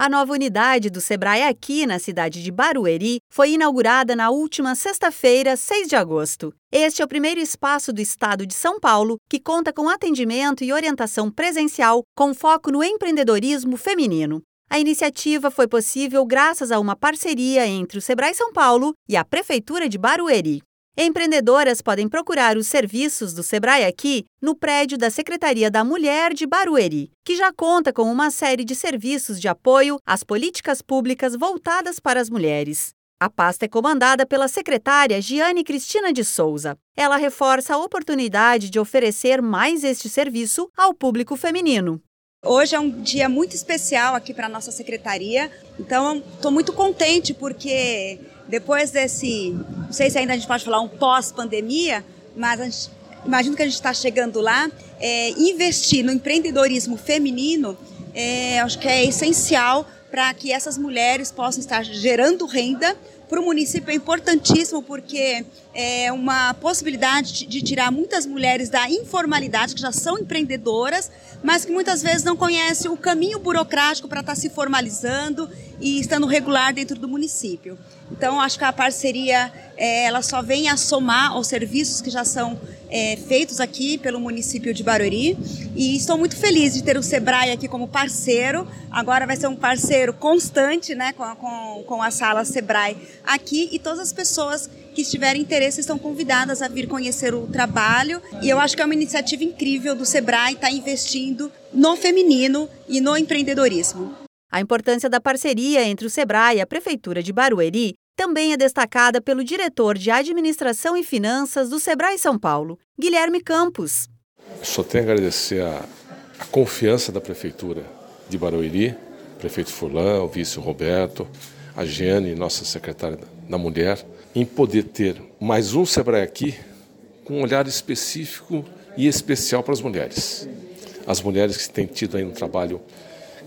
A nova unidade do Sebrae aqui na cidade de Barueri foi inaugurada na última sexta-feira, 6 de agosto. Este é o primeiro espaço do estado de São Paulo que conta com atendimento e orientação presencial com foco no empreendedorismo feminino. A iniciativa foi possível graças a uma parceria entre o Sebrae São Paulo e a Prefeitura de Barueri. Empreendedoras podem procurar os serviços do Sebrae aqui no prédio da Secretaria da Mulher de Barueri, que já conta com uma série de serviços de apoio às políticas públicas voltadas para as mulheres. A pasta é comandada pela secretária Giane Cristina de Souza. Ela reforça a oportunidade de oferecer mais este serviço ao público feminino. Hoje é um dia muito especial aqui para a nossa secretaria, então estou muito contente porque depois desse, não sei se ainda a gente pode falar um pós-pandemia, mas gente, imagino que a gente está chegando lá, é, investir no empreendedorismo feminino, é, acho que é essencial para que essas mulheres possam estar gerando renda para o município é importantíssimo porque é uma possibilidade de tirar muitas mulheres da informalidade, que já são empreendedoras, mas que muitas vezes não conhecem o caminho burocrático para estar se formalizando e estando regular dentro do município. Então, acho que a parceria é, ela só vem a somar aos serviços que já são é, feitos aqui pelo município de Barueri e estou muito feliz de ter o Sebrae aqui como parceiro. Agora vai ser um parceiro constante né, com, com, com a sala Sebrae aqui e todas as pessoas que tiverem interesse estão convidadas a vir conhecer o trabalho. E eu acho que é uma iniciativa incrível do Sebrae estar tá investindo no feminino e no empreendedorismo. A importância da parceria entre o Sebrae e a Prefeitura de Barueri também é destacada pelo diretor de Administração e Finanças do Sebrae São Paulo, Guilherme Campos. Só tenho a agradecer a, a confiança da Prefeitura de Barueri, prefeito Furlan, o vice Roberto, a Giane, nossa secretária da Mulher, em poder ter mais um Sebrae aqui com um olhar específico e especial para as mulheres. As mulheres que têm tido aí um trabalho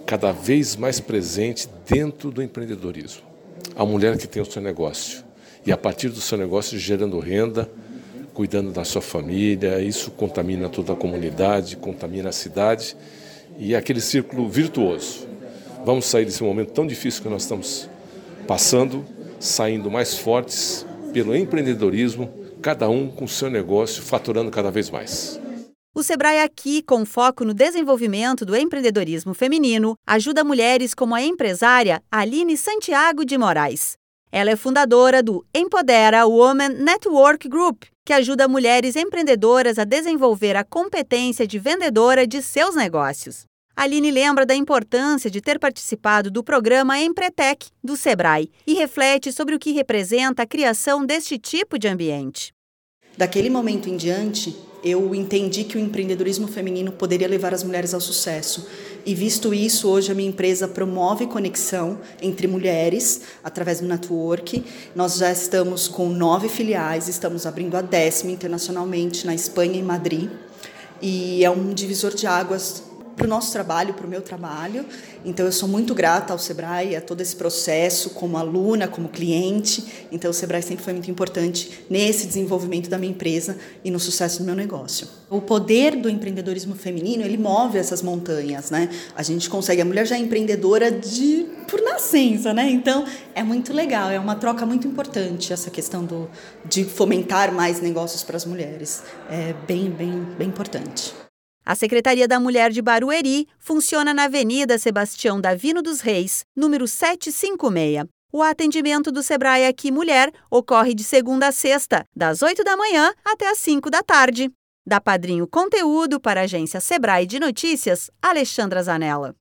cada vez mais presente dentro do empreendedorismo. A mulher que tem o seu negócio e a partir do seu negócio gerando renda, cuidando da sua família, isso contamina toda a comunidade, contamina a cidade e é aquele círculo virtuoso. Vamos sair desse momento tão difícil que nós estamos passando, saindo mais fortes pelo empreendedorismo, cada um com o seu negócio, faturando cada vez mais. O Sebrae Aqui, com foco no desenvolvimento do empreendedorismo feminino, ajuda mulheres como a empresária Aline Santiago de Moraes. Ela é fundadora do Empodera Women Network Group, que ajuda mulheres empreendedoras a desenvolver a competência de vendedora de seus negócios. Aline lembra da importância de ter participado do programa Empretec do Sebrae e reflete sobre o que representa a criação deste tipo de ambiente. Daquele momento em diante, eu entendi que o empreendedorismo feminino poderia levar as mulheres ao sucesso. E visto isso, hoje a minha empresa promove conexão entre mulheres através do network. Nós já estamos com nove filiais, estamos abrindo a décima internacionalmente na Espanha e Madrid. E é um divisor de águas para o nosso trabalho, para o meu trabalho. Então, eu sou muito grata ao Sebrae, a todo esse processo, como aluna, como cliente. Então, o Sebrae sempre foi muito importante nesse desenvolvimento da minha empresa e no sucesso do meu negócio. O poder do empreendedorismo feminino, ele move essas montanhas, né? A gente consegue, a mulher já é empreendedora de por nascença, né? Então, é muito legal, é uma troca muito importante essa questão do, de fomentar mais negócios para as mulheres. É bem, bem, bem importante. A Secretaria da Mulher de Barueri funciona na Avenida Sebastião Davino dos Reis, número 756. O atendimento do Sebrae Aqui Mulher ocorre de segunda a sexta, das 8 da manhã até as 5 da tarde. Da Padrinho Conteúdo para a agência Sebrae de Notícias, Alexandra Zanella.